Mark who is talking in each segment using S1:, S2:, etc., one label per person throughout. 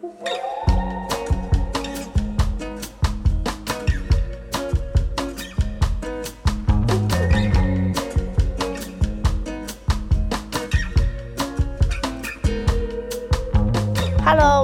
S1: Hello，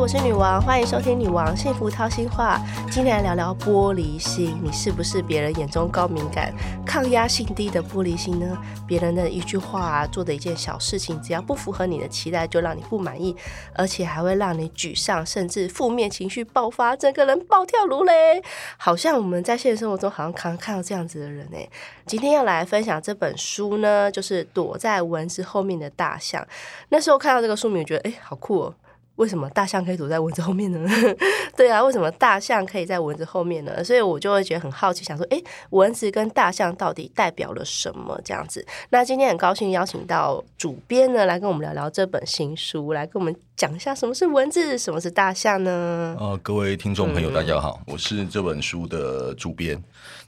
S1: 我是女王，欢迎收听《女王幸福掏心话》。今天来聊聊玻璃心，你是不是别人眼中高敏感、抗压性低的玻璃心呢？别人的一句话、做的一件小事情，只要不符合你的期待，就让你不满意，而且还会让你沮丧，甚至负面情绪爆发，整个人暴跳如雷。好像我们在现实生活中好像常常看到这样子的人哎。今天要来分享这本书呢，就是《躲在蚊子后面的大象》。那时候看到这个书名，我觉得哎，好酷哦。为什么大象可以躲在蚊子后面呢？对啊，为什么大象可以在蚊子后面呢？所以我就会觉得很好奇，想说，哎，蚊子跟大象到底代表了什么？这样子。那今天很高兴邀请到主编呢，来跟我们聊聊这本新书，来跟我们讲一下什么是蚊子，什么是大象呢？
S2: 呃，各位听众朋友，大家好，我是这本书的主编。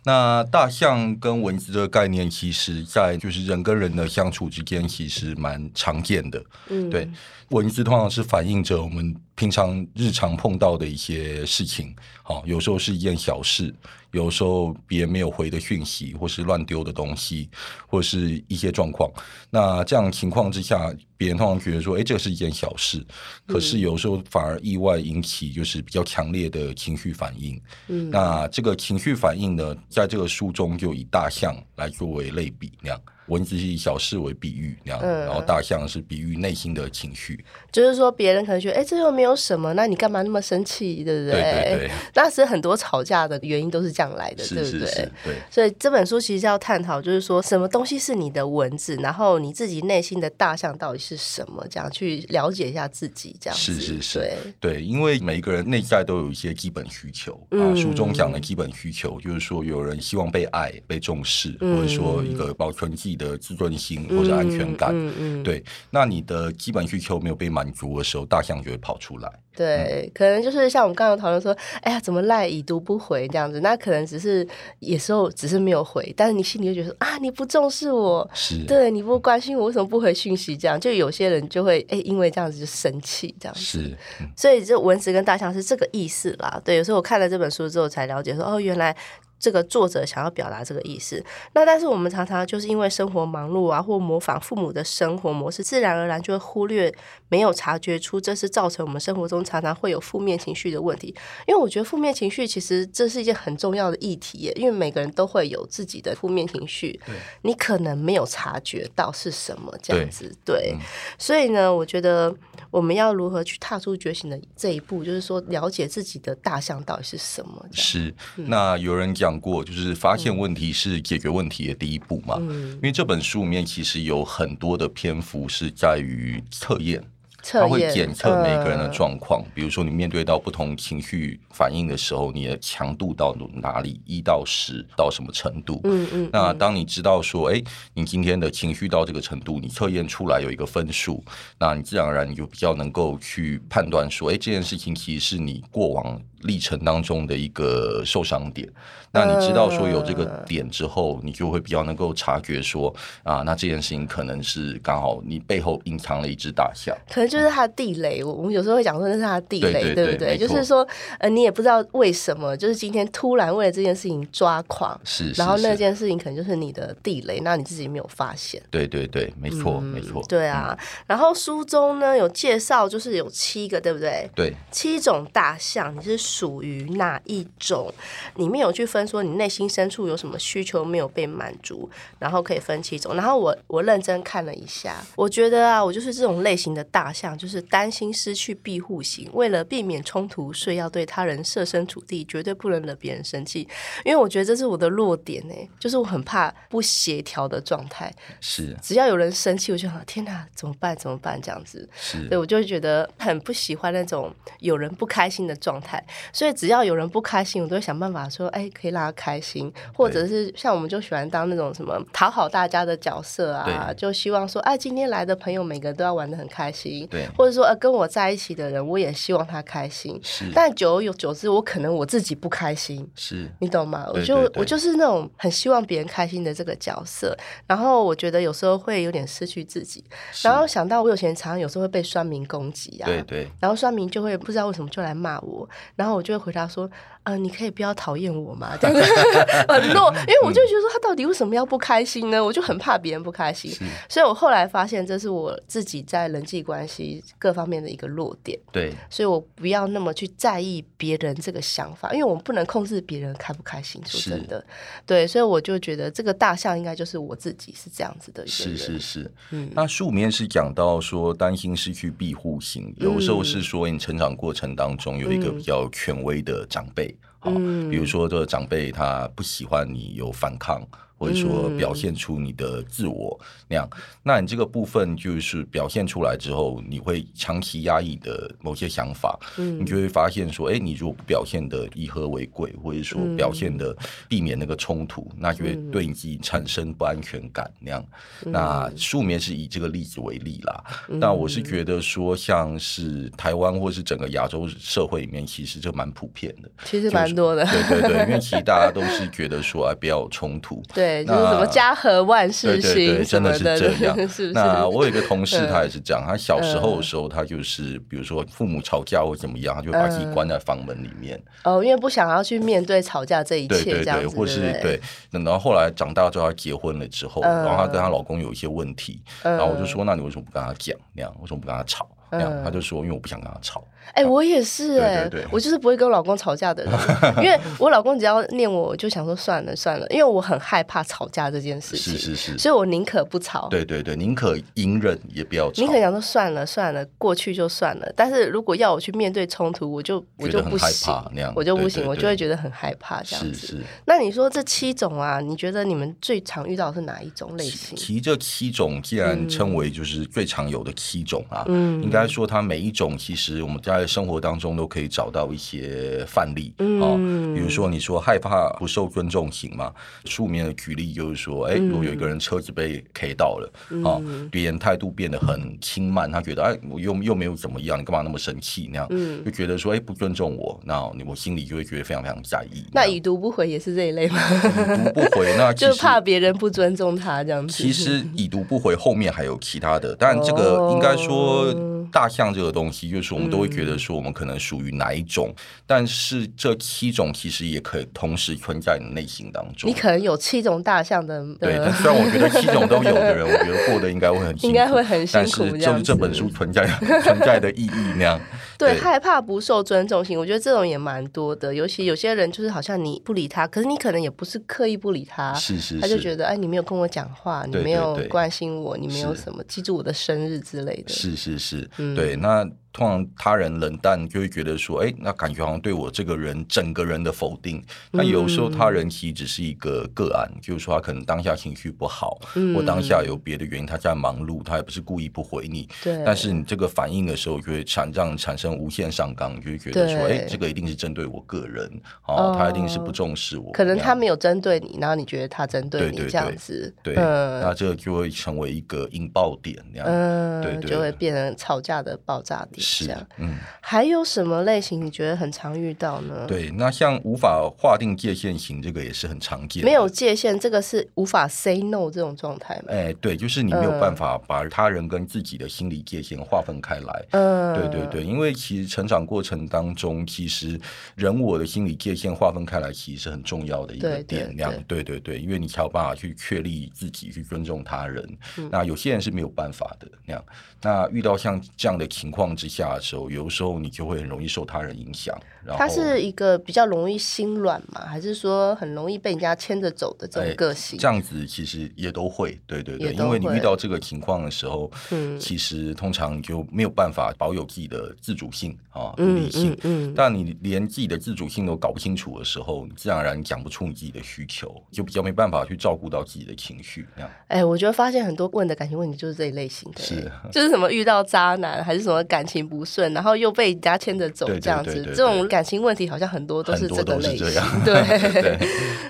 S2: 那大象跟蚊子这个概念，其实在就是人跟人的相处之间，其实蛮常见的。嗯，对。文字通常是反映着我们平常日常碰到的一些事情，好，有时候是一件小事，有时候别人没有回的讯息，或是乱丢的东西，或是一些状况。那这样情况之下，别人通常觉得说，哎，这是一件小事，可是有时候反而意外引起就是比较强烈的情绪反应。嗯，那这个情绪反应呢，在这个书中就以大象来作为类比那样。蚊子是以小事为比喻，那样，然后大象是比喻内心的情绪。
S1: 就是说，别人可能觉得，哎，这又没有什么，那你干嘛那么生气，对不
S2: 对？对对对。
S1: 那是很多吵架的原因都是这样来的，对不对？对。所以这本书其实要探讨，就是说什么东西是你的蚊子，然后你自己内心的大象到底是什么？这样去了解一下自己，这样
S2: 是是是，对对。因为每一个人内在都有一些基本需求啊。书中讲的基本需求，就是说有人希望被爱、被重视，或者说一个保存自己的自尊心或者安全感。嗯嗯。对，那你的基本需求没有被满足的时候，大象就会跑出来。
S1: 对，可能就是像我们刚刚讨论说，哎呀，怎么赖已读不回这样子？那可能只是有时候只是没有回，但是你心里就觉得啊，你不重视我，
S2: 是
S1: 对你不关心我，为什么不回讯息？这样就有些人就会哎，因为这样子就生气这样子。
S2: 是，
S1: 所以这蚊子跟大象是这个意思啦。对，有时候我看了这本书之后才了解说，哦，原来。这个作者想要表达这个意思，那但是我们常常就是因为生活忙碌啊，或模仿父母的生活模式，自然而然就会忽略，没有察觉出这是造成我们生活中常常会有负面情绪的问题。因为我觉得负面情绪其实这是一件很重要的议题，耶，因为每个人都会有自己的负面情绪，你可能没有察觉到是什么这样子，对，所以呢，我觉得。我们要如何去踏出觉醒的这一步？就是说，了解自己的大象到底是什么？
S2: 是。那有人讲过，就是发现问题是解决问题的第一步嘛？嗯。因为这本书里面其实有很多的篇幅是在于测验。
S1: 他
S2: 会检测每个人的状况，比如说你面对到不同情绪反应的时候，你的强度到哪里，一到十到什么程度？嗯嗯。那当你知道说，哎，你今天的情绪到这个程度，你测验出来有一个分数，那你自然而然你就比较能够去判断说，哎，这件事情其实是你过往。历程当中的一个受伤点，那你知道说有这个点之后，你就会比较能够察觉说啊，那这件事情可能是刚好你背后隐藏了一只大象，
S1: 可能就是它的地雷。我们有时候会讲说那是它的地雷，
S2: 对
S1: 不对？就是说呃，你也不知道为什么，就是今天突然为了这件事情抓狂，
S2: 是，
S1: 然后那件事情可能就是你的地雷，那你自己没有发现。
S2: 对对对，没错没错。
S1: 对啊，然后书中呢有介绍，就是有七个，对不对？
S2: 对，
S1: 七种大象，你是。属于哪一种？里面有去分说你内心深处有什么需求没有被满足，然后可以分七种。然后我我认真看了一下，我觉得啊，我就是这种类型的大象，就是担心失去庇护型，为了避免冲突，所以要对他人设身处地，绝对不能惹别人生气。因为我觉得这是我的弱点呢，就是我很怕不协调的状态。
S2: 是，
S1: 只要有人生气，我就想天哪，怎么办？怎么办？这样子，
S2: 所
S1: 以我就会觉得很不喜欢那种有人不开心的状态。所以只要有人不开心，我都会想办法说，哎，可以让他开心，或者是像我们就喜欢当那种什么讨好大家的角色啊，就希望说，哎，今天来的朋友每个都要玩的很开心，
S2: 对，
S1: 或者说，呃，跟我在一起的人，我也希望他开心，
S2: 是，
S1: 但久而久之，我可能我自己不开心，
S2: 是。
S1: 你懂吗？我就我就是那种很希望别人开心的这个角色，然后我觉得有时候会有点失去自己，然后想到我有钱常常有时候会被酸民攻击啊，
S2: 对对，
S1: 然后酸民就会不知道为什么就来骂我，然后后我就会回答说。嗯，你可以不要讨厌我吗？很弱，因为我就觉得说他到底为什么要不开心呢？我就很怕别人不开心，所以我后来发现这是我自己在人际关系各方面的一个弱点。
S2: 对，
S1: 所以我不要那么去在意别人这个想法，因为我们不能控制别人开不开心。说真的，对，所以我就觉得这个大象应该就是我自己是这样子的一个。
S2: 是是是，嗯，那书里面是讲到说担心失去庇护型，有时候是说你成长过程当中有一个比较权威的长辈。好，比如说，这个长辈他不喜欢你有反抗。或者说表现出你的自我那样，那你这个部分就是表现出来之后，你会长期压抑的某些想法，嗯，你就会发现说，哎，你如果不表现的以和为贵，或者说表现的避免那个冲突，那就会对你自己产生不安全感那样。那书面是以这个例子为例啦。那我是觉得说，像是台湾或是整个亚洲社会里面，其实就蛮普遍的，
S1: 其实蛮多的，
S2: 对对对，因为其实大家都是觉得说，哎，不要有冲突，
S1: 对。对，就是什么家和万事兴，
S2: 真的是这样。
S1: 是是？
S2: 那我有一个同事，他也是这样。他小时候的时候，他就是比如说父母吵架或怎么样，他就把自己关在房门里面。
S1: 哦，因为不想要去面对吵架这一切，这样子。
S2: 或是对，然后后来长大之后，他结婚了之后，然后她跟她老公有一些问题，然后我就说：“那你为什么不跟他讲？那样为什么不跟他吵？”那样他就说：“因为我不想跟他吵。”
S1: 哎，我也是哎，我就是不会跟我老公吵架的人，因为我老公只要念我，我就想说算了算了，因为我很害怕吵架这件事情，
S2: 是是是，
S1: 所以我宁可不吵。
S2: 对对对，宁可隐忍也不要吵。
S1: 宁可想说算了算了，过去就算了。但是如果要我去面对冲突，我就我就不行，
S2: 那样
S1: 我就不行，我就会觉得很害怕这样子。那你说这七种啊，你觉得你们最常遇到是哪一种类型？
S2: 其实这七种既然称为就是最常有的七种啊，嗯，应该说它每一种其实我们在生活当中。都可以找到一些范例啊，比如说你说害怕不受尊重型嘛，书面的举例就是说，哎，如果有一个人车子被 K 到了啊，别人态度变得很轻慢，他觉得哎，我又又没有怎么样，你干嘛那么生气？那样就觉得说，哎，不尊重我，那我心里就会觉得非常非常在意。
S1: 那已读不回也是这一类吗？
S2: 已读不回，那
S1: 就怕别人不尊重他这样子。
S2: 其实已读不回后面还有其他的，但这个应该说大象这个东西，就是我们都会觉得说，我们可能。属于哪一种？但是这七种其实也可以同时存在你的内心当中。
S1: 你可能有七种大象的。
S2: 对，虽然我觉得七种都有的人，我觉得过得应该会很辛苦，
S1: 应该会很辛苦。
S2: 但是就是这本书存在 存在的意义那样。
S1: 对，害怕不受尊重型，我觉得这种也蛮多的。尤其有些人就是好像你不理他，可是你可能也不是刻意不理他，
S2: 是是，
S1: 他就觉得哎，你没有跟我讲话，你没有关心我，你没有什么记住我的生日之类的。
S2: 是是是，对那。通常他人冷淡，就会觉得说，哎，那感觉好像对我这个人整个人的否定。那有时候他人其实只是一个个案，就是说他可能当下情绪不好，或当下有别的原因，他在忙碌，他也不是故意不回你。
S1: 对。
S2: 但是你这个反应的时候，就会产让产生无限上纲，就会觉得说，哎，这个一定是针对我个人，哦，他一定是不重视我。
S1: 可能他没有针对你，然后你觉得他针对你这样子，
S2: 对，那这个就会成为一个引爆点，那样，对，
S1: 就会变成吵架的爆炸点。
S2: 是，
S1: 嗯，还有什么类型你觉得很常遇到呢？
S2: 对，那像无法划定界限型，这个也是很常见。
S1: 没有界限，这个是无法 say no 这种状态吗？
S2: 哎，对，就是你没有办法把他人跟自己的心理界限划分开来。嗯，对对对，因为其实成长过程当中，其实人我的心理界限划分开来，其实是很重要的一个点。量。对对对，因为你才有办法去确立自己，去尊重他人。那有些人是没有办法的那样。那遇到像这样的情况之下的时候，有时候你就会很容易受他人影响。
S1: 他是一个比较容易心软嘛，还是说很容易被人家牵着走的这种个性？
S2: 这样子其实也都会，对对对，因为你遇到这个情况的时候，嗯，其实通常你就没有办法保有自己的自主性啊、独立性。嗯，但你连自己的自主性都搞不清楚的时候，你自然而然讲不出你自己的需求，就比较没办法去照顾到自己的情绪。这样，
S1: 哎，我觉得发现很多问的感情问题就是这一类型的，
S2: 是
S1: 就是什么遇到渣男，还是什么感情。情不顺，然后又被人家牵着走这样子这种感情问题好像很多都是这个类型 对。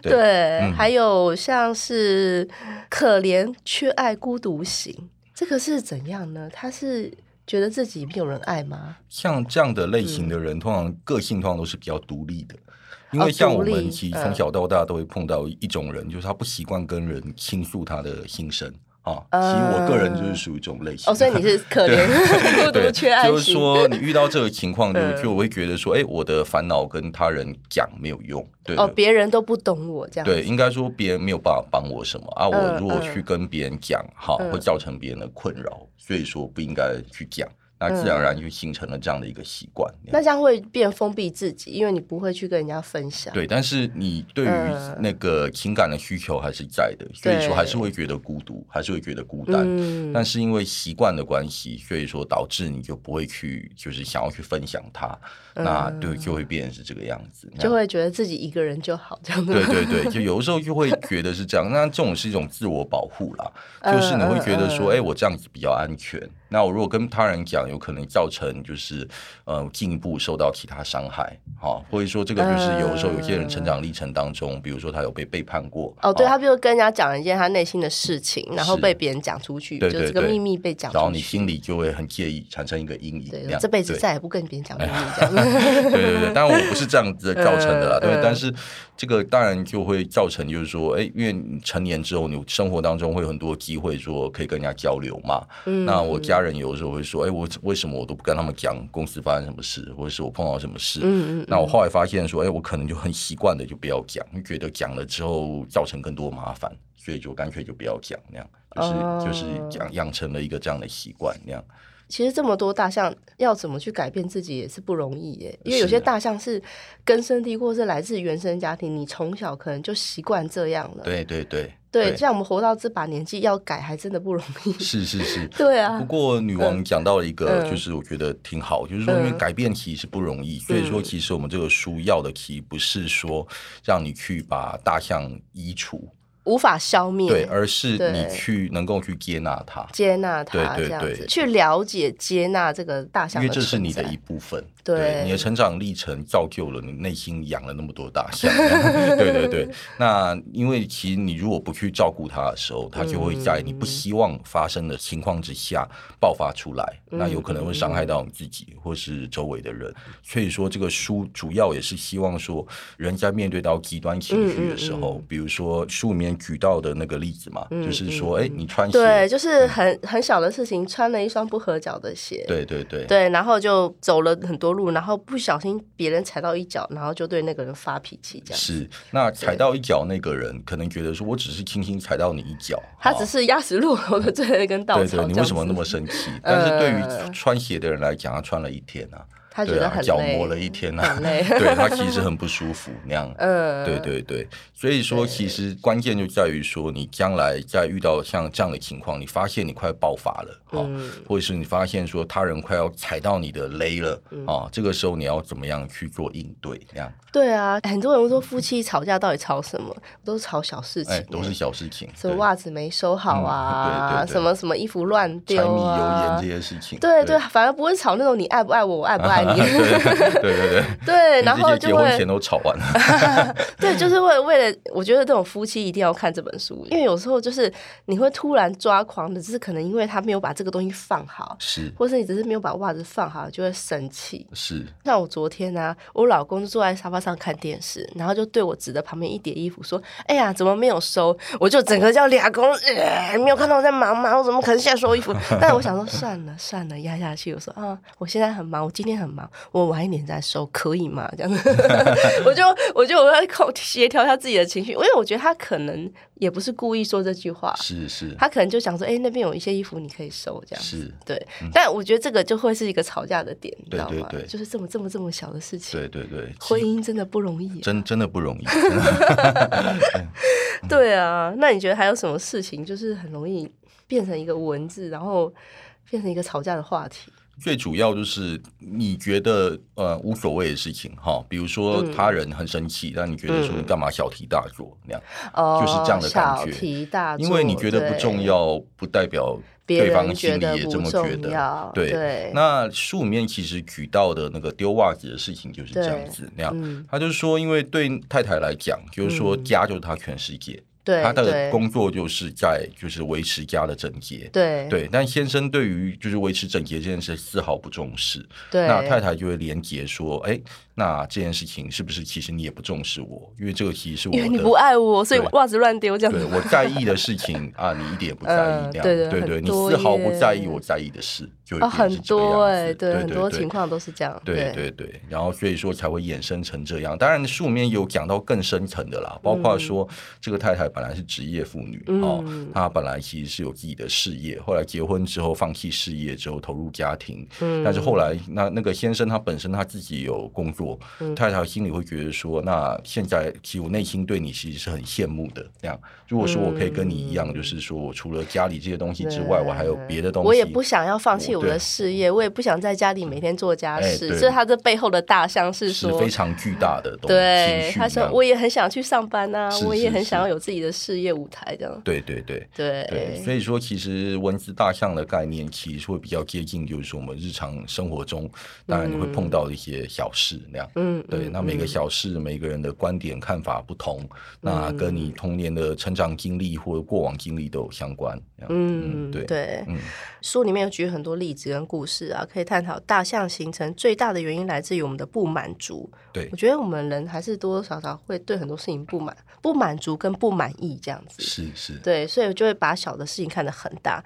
S2: 对
S1: 还有像是可怜、缺爱、孤独型，这个是怎样呢？他是觉得自己没有人爱吗？
S2: 像这样的类型的人，通常个性通常都是比较独立的。因为像我们其实从小到大都会碰到一种人，就是他不习惯跟人倾诉他的心声啊。其实我个人就是属于这种类型。
S1: 哦，所以你是可怜、孤独、
S2: 对，
S1: 缺爱型，
S2: 就是说你遇到这个情况，就
S1: 嗯
S2: 就我会觉得说，哎，我的烦恼跟他人讲没有用，对
S1: 哦，别人都不懂我这样。
S2: 对，应该说别人没有办法帮我什么啊。我
S1: 嗯
S2: 如果
S1: 嗯
S2: 去跟别人讲，哈，
S1: 嗯
S2: 会造成别人的困扰，所以说不应该去讲。那自然而然就形成了这样的一个习惯。
S1: 那这样会变封闭自己，因为你不会去跟人家分享。
S2: 对，但是你对于
S1: 嗯
S2: 那个情感的需求还是在的，所以说还是会觉得孤独，还是会觉得孤单。
S1: 嗯
S2: 但是因为习惯的关系，所以说导致你就不会去，就是想要去分享它，那对就会变成是这个样子，
S1: 就会觉得自己一个人就好这样子。
S2: 对对对，就有的时候就会觉得是这样。那这种是一种自我保护啦，就是你会觉得说，哎，我这样子比较安全。那我如果跟他人讲，有可能造成就是呃进一步受到其他伤害，哈，或者说这个就是有的时候有些人成长历程当中，比如说他有被背叛过，
S1: 哦，对
S2: 哈。
S1: 他比如跟人家讲了一件他内心的事情，然后被别人讲出去，
S2: 对对对
S1: 就这个秘密被讲出去，
S2: 然后你心里就会很介意，产生一个阴影，
S1: 对
S2: 这
S1: 辈子再也不跟别人讲秘密这样。
S2: 对对对，当然我不是这样子造成的啦，对，但是这个当然就会造成，就是说，哎，因为你成年之后，你生活当中会有很多机会说可以跟人家交流嘛。
S1: 嗯
S2: 那我家人有的时候会说，哎，我为什么我都不跟他们讲公司发生什么事，或者是我碰到什么事？
S1: 嗯嗯
S2: 那我后来发现说，哎，我可能就很习惯的就不要讲，觉得讲了之后造成更多麻烦，所以就干脆就不要讲那样。就是、
S1: 哦
S2: 就是养养成了一个这样的习惯，那样
S1: 其实这么多大象要怎么去改变自己也是不容易耶，因为有些大象是根深蒂固，是来自原生家庭，你从小可能就习惯这样了。
S2: 对对对。
S1: 对，像我们活到这把年纪，要改还真的不容易。
S2: 是 是是，
S1: 对啊。
S2: 不，过女王讲到了一个，
S1: 嗯。
S2: 就是我觉得挺好，就是说因为
S1: 嗯。
S2: 改变其实不容易，所以说其实我们这个书要的其实不是说让你去把大象移除，
S1: 无法消灭，
S2: 对，而是你去能够去接纳它，
S1: 接纳它
S2: 对对对。
S1: 去了解接纳这个大象
S2: 因为这是你的一部分。
S1: 对。
S2: 你的成长历程造就了你内心养了那么多大象，对对对。那因为其实你如果不去照顾它的时候，它就会在你不希望发生的情况之下爆发出来，
S1: 嗯
S2: 那有可能会伤害到你自己或是周围的人。所以说，这个书主要也是希望说，人在面对到极端情绪的时
S1: 嗯
S2: 候，比如说书里面举到的那个例子嘛，就是说，哎，你穿鞋，
S1: 对，就是很很小的事情，穿了一双不合脚的鞋，
S2: 对对对。
S1: 对，然后就走了很多路，然后不小心别人踩到一脚，然后就对那个人发脾气，这样。
S2: 是，那踩到一脚那个人可能觉得说，我只是轻轻踩到你一脚，
S1: 他只是压死骆驼的最后一根稻草，
S2: 对对，你为什么那么生气？但是对
S1: 呃。
S2: 于穿鞋的人来讲，他穿了一天啊，
S1: 他觉得很累，
S2: 脚磨了一天啊
S1: 很，累。
S2: 对他其实很不舒服那样。
S1: 嗯，
S2: 对对对，所以说其实关键就在于说，你将来在遇到像这样的情况，你发现你快爆发了，哦，
S1: 嗯
S2: 或者是你发现说他人快要踩到你的雷了，
S1: 嗯
S2: 啊，这个时候你要怎么样去做应对？这样，
S1: 对啊，很多人会说夫妻吵架到底吵什么？都是吵小事情
S2: 都是小事情，
S1: 什么袜子没收好啊，
S2: 嗯对对 对
S1: 什么什么衣服乱
S2: 柴米油
S1: 丢啊
S2: 盐这，些事情，
S1: 对对，反而不会吵那种你爱不爱我，我爱不爱你，
S2: 对对 对，
S1: 对，然后就会
S2: 结婚前都吵完了，
S1: 对，就是为为了，我觉得这种夫妻一定要看这本书，因为有时候就是你会突然抓狂的，只是可能因为他没有把这个东西放好，
S2: 是
S1: 或是你只是没有把袜子放好，就会生气。
S2: 是，
S1: 像我昨天呢、我老公就坐在沙发上看电视，然后就对我指着旁边一叠衣服说：“哎呀，怎么没有收？”我就整个叫俩公，呃，没有看到我在忙吗？我怎么可能现在收衣服？但我想说，算了算了，压下去。我说啊，我现在很忙，我今天很忙，我晚一点再收，可以吗？这样 子，我就我就我要靠协调一下自己的情绪，因为我觉得他可能也不是故意说这句话，
S2: 是是
S1: 他可能就想说，哎、那边有一些衣服你可以收，这样子。
S2: 是，
S1: 对，但我觉得这个就会是一个吵架的点，你知道吗？就是这么这么这么小的事情，
S2: 对对对，
S1: 婚姻真的不容易、啊。
S2: 真真的不容易。
S1: 对啊，那你觉得还有什么事情，就是很容易变成一个文字，然后变成一个吵架的话题？
S2: 最主要就是你觉得呃无所谓的事情哈，比如说他人很生气，但你觉得说你干嘛小题大做那样，
S1: 哦，
S2: 就是这样的感觉
S1: 小题大做，
S2: 因为你觉得不重，要，不代表对方心里也这么觉得
S1: 要。
S2: 对，
S1: 对
S2: 那书里面其实举到的那个丢袜子的事情就是这样子那样。
S1: 嗯，
S2: 他就是说，因为对太太来讲，就是说家就是她全世界，
S1: 对，
S2: 他的工作就是在就是维持家的整洁。
S1: 对
S2: 对，但先生对于就是维持整洁这件事丝毫不重视，
S1: 对，
S2: 那太太就会连结说，哎，那这件事情是不是其实你也不重视我？因为这个其实是我
S1: 因为你不。爱我，所以袜子乱丢这样子。
S2: 对我在意的事情 啊，你一点也不在意
S1: 对的
S2: 对对，你丝毫不在意我在意的事，就
S1: 很多对，很多情况都是这样。
S2: 对对对，然后所以说才会衍生成这样。当然，书里面有讲到更深层的啦，包括说这个太太本来是职业妇女、哦，
S1: 嗯
S2: 她本来其实是有自己的事业，后来结婚之后放弃事业之后投入家庭，
S1: 嗯。
S2: 但是后来那那个先生他本身他自己有工作，
S1: 嗯。
S2: 太太心里会觉得说，那现在其实我内心对你其实是很羡慕的。这样，如果说我可以跟你一样，就是说我除了家里这些东西之外，我还有别的东西，
S1: 我也不想要放弃我的事业，我也不想在家里每天做家事。
S2: 哎对。
S1: 所以他这背后的大象是说
S2: 是非，常巨大的东
S1: 对，他说我也很想去上班呐、
S2: 是
S1: 我也
S2: 是是。
S1: 很想要有自己的事业舞台这样。
S2: 对对对。
S1: 对
S2: 对，所以说其实文字大象的概念其实会比较接近，就是说我们日常生活中，当然你会碰到一些小事那样。
S1: 嗯，
S2: 对，
S1: 嗯
S2: 那每个
S1: 嗯
S2: 小事，每个人的观点看法不同，那跟你童年的成长经历或者过往经历都有相关。
S1: 嗯，
S2: 对
S1: 对，
S2: 嗯
S1: 书里面有举很多例子跟故事啊，可以探讨大象形成最大的原因来自于我们的不满足。
S2: 对
S1: 我，觉得我们人还是多多少少会对很多事情不满、不满足跟不满意这样子。
S2: 是是。
S1: 对，所以就会把小的事情看得很大。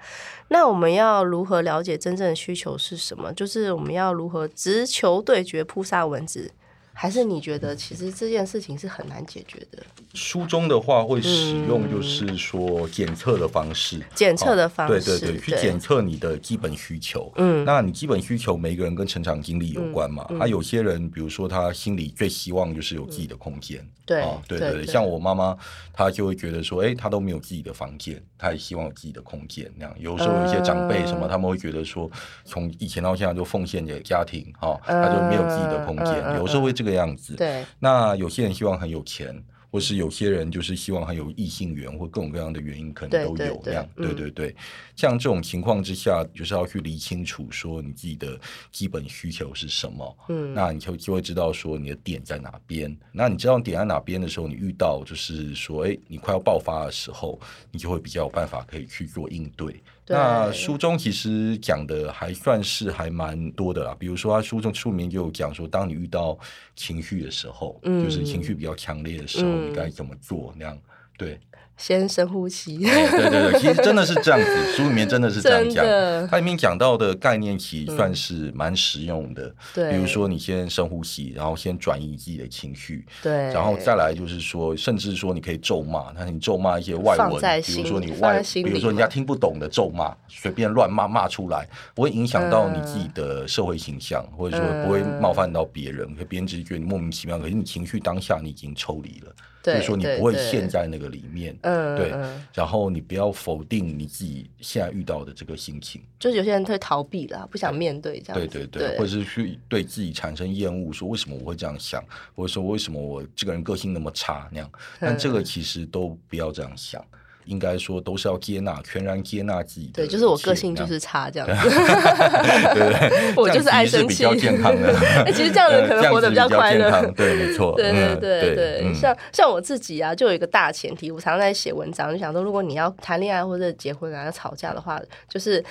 S1: 那我们要如何了解真正的需求是什么？就是我们要如何直球对决扑杀蚊子？还是你觉得其实这件事情是很难解决的？
S2: 书中的话会使用就是说检测的方式，
S1: 检测的
S2: 哦
S1: 方式
S2: 对对对，去检测你的基本需求。
S1: 嗯
S2: 那你基本需求，每一个人跟成长经历有关嘛。
S1: 嗯
S2: 啊，有些人，比如说他心里最希望就是有自己的空间。
S1: 对
S2: 哦，对
S1: 对
S2: 对，像我妈妈，她就会觉得说，哎，她都没有自己的房间，她也希望有自己的空间。那样，有时候有一些长辈什么，
S1: 嗯
S2: 他们会觉得说，从以前到现在就奉献给家庭，哈，他就没有自己的空间，
S1: 嗯
S2: 有时候会这个样子。
S1: 对，
S2: 那有些人希望很有钱，或是有些人就是希望很有异性缘，或各种各样的原因，可能都有那样。
S1: 嗯
S2: 对对对，像这种情况之下，就是要去理清楚说你自己的基本需求是什么。
S1: 嗯
S2: 那你就就会知道说你的点在哪边。那你知道点在哪边的时候，你遇到就是说，哎，你快要爆发的时候，你就会比较有办法可以去做应对。
S1: 对
S2: 那书中其实讲的还算是还蛮多的啦，比如说他书中书名就有讲说，当你遇到情绪的时候，
S1: 嗯
S2: 就是情绪比较强烈的时候，
S1: 嗯
S2: 你该怎么做？那样对。
S1: 先深呼吸。
S2: 哎对对对，其实真的是这样子，书里面真的是这样讲。它里面讲到的概念其实算是蛮实用的。
S1: 对
S2: 比如说你先深呼吸，然后先转移自己的情绪，
S1: 对，
S2: 然后再来就是说，甚至说你可以咒骂，但是你咒骂一些外
S1: 放
S2: 文，比如说你外，比如说人家听不懂的咒骂，随便乱骂骂出来，不会影响到你自己的社会形象，或者说不会冒犯到别人，可别人只是觉得你莫名其妙，可是你情绪当下你已经抽离了，
S1: 对
S2: 就是说你不会陷在那个里面，
S1: 嗯
S2: 对
S1: 嗯，
S2: 然后你不要否定你自己现在遇到的这个心情，
S1: 就是有些人会逃避啦，不想面对这样。
S2: 对对对，或者是去对自己产生厌恶，说为什么我会这样想，或者说为什么我这个人个性那么差那样，但这个
S1: 嗯
S2: 其实都不要这样想。应该说都是要接纳，全然接纳自己的
S1: 对，就是我个性就是差这样子。
S2: 对 对对，
S1: 我就是爱生气
S2: 比较健康的。
S1: 哎其实这样子可能活得比较快乐
S2: 对，没错。
S1: 对对
S2: 嗯
S1: 对对，
S2: 嗯
S1: 像像我自己啊，就有一个大前提，我常常在写文章，就想说，如果你要谈恋爱或者结婚啊，要吵架的话，就是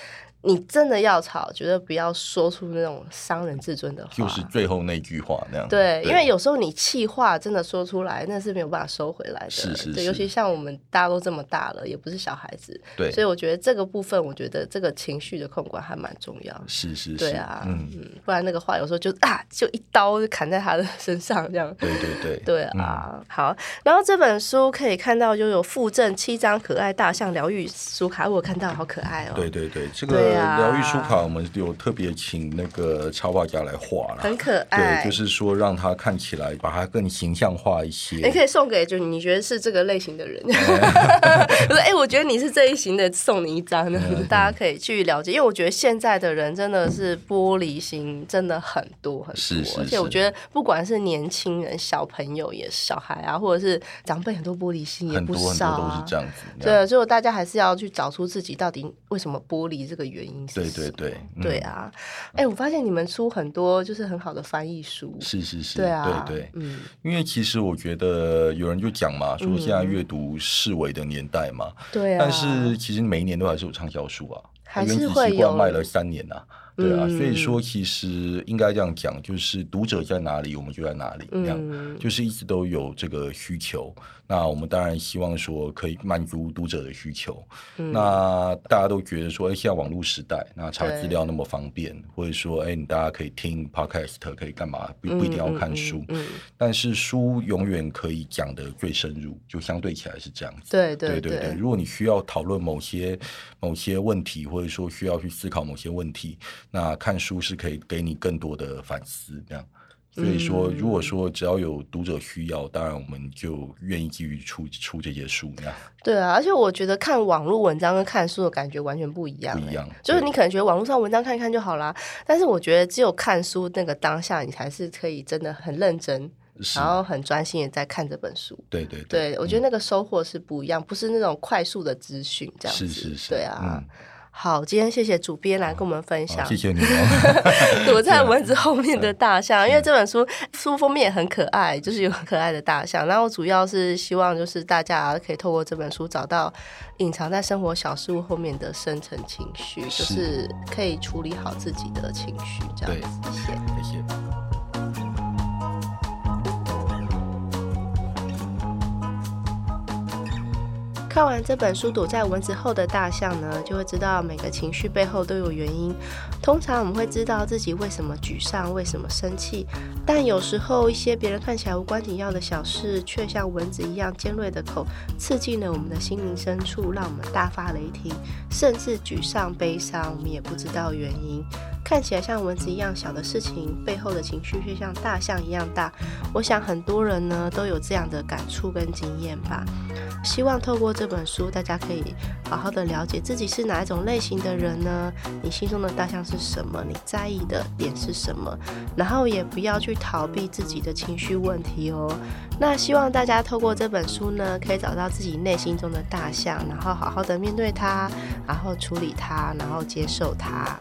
S1: 你真的要吵，觉得不要说出那种伤人自尊的话。
S2: 就是最后那句话那样。
S1: 对，因为有时候你气话真的说出来，那是没有办法收回来的。是，
S2: 是是是
S1: 尤其像我们大家都这么大了，也不是小孩子，
S2: 对
S1: 所以我觉得这个部分，我觉得这个情绪的控管还蛮重要。
S2: 是是是，
S1: 对啊，
S2: 嗯，
S1: 嗯，不然那个话有时候就啊，就一刀就砍在他的身上这样。
S2: 对对对
S1: 对啊，好，然后这本书可以看到就有附赠七张可爱大象疗愈书卡，我看到好可爱哦。
S2: 对对对，这个疗愈书卡，我们有特别请那个插画家来画了，
S1: 很可爱
S2: 对，就是说让它看起来，把它更形象化一些。
S1: 你可以送给就你觉得是这个类型的人，我 说哎、我觉得你是这一型的，送你一张 大家可以去了解。因为我觉得现在的人真的是玻璃心，真的很多很多，而且我觉得不管是年轻人、小朋友也是小孩啊，或者是长辈，很多玻璃心也不
S2: 很多很
S1: 少啊
S2: 多都是。这样子。
S1: 对，所以大家还是要去找出自己到底为什么玻璃这个原因是
S2: 对
S1: 什么
S2: 对对嗯。
S1: 对啊！哎、我发现你们出很多就是很好的翻译书，
S2: 是是是，
S1: 对啊，
S2: 对对。
S1: 嗯，
S2: 因为其实我觉得有人就讲嘛，说现在阅读视为的年代嘛，
S1: 对啊，
S2: 但是其实每一年都还是有畅销书啊，
S1: 还是会有
S2: 卖了三年呐、对啊，
S1: 嗯
S2: 所以说其实应该这样讲，就是读者在哪里，我们就在哪里，这样、
S1: 嗯
S2: 就是一直都有这个需求。那我们当然希望说可以满足读者的需求。
S1: 嗯
S2: 那大家都觉得说，哎，现在网络时代，那查资料那么方便，或者说，哎，你大家可以听 podcast，可以干嘛？不不一定要看书。但是书永远可以讲的最深入，就相对起来是这样子。
S1: 对对
S2: 对对，如果你需要讨论某些某些问题，或者说需要去思考某些问题，那看书是可以给你更多的反思，这样。所以说，
S1: 嗯
S2: 如果说只要有读者需要，当然我们就愿意继续出出这些书，这样
S1: 对啊，而且我觉得看网络文章跟看书的感觉完全不一样、欸
S2: 不一样。
S1: 就是你可能觉得网络上文章看一看就好啦，但是我觉得只有看书那个当下，你才是可以真的很认真，然后很专心的在看这本书。
S2: 对对
S1: 对，我觉得那个收获是不一样，不是那种快速的资讯这样子。
S2: 是是是
S1: 对啊。
S2: 嗯
S1: 好，今天谢谢主编来跟我们分享，
S2: 谢谢你哦。
S1: 躲在蚊 子后面的大象，因为这本书书封面也很可爱，就是有很可爱的大象。然后主要是希望就是大家可以透过这本书找到隐藏在生活小事物后面的深层情绪，就是是可以处理好自己的情绪，这样子。谢谢。
S2: 谢谢。
S1: 看完这本书《躲在蚊子后的大象》呢，就会知道每个情绪背后都有原因。通常我们会知道自己为什么沮丧，为什么生气，但有时候一些别人看起来无关紧要的小事，却像蚊子一样尖锐的口，刺进了我们的心灵深处，让我们大发雷霆，甚至沮丧、悲伤，我们也不知道原因。看起来像蚊子一样小的事情，背后的情绪却像大象一样大。我想很多人呢都有这样的感触跟经验吧。希望透过这本书，大家可以好好的了解自己是哪一种类型的人呢？你心中的大象是什么？你在意的点是什么？然后也不要去逃避自己的情绪问题哦。那希望大家透过这本书呢，可以找到自己内心中的大象，然后好好的面对它，然后处理它，然后接受它。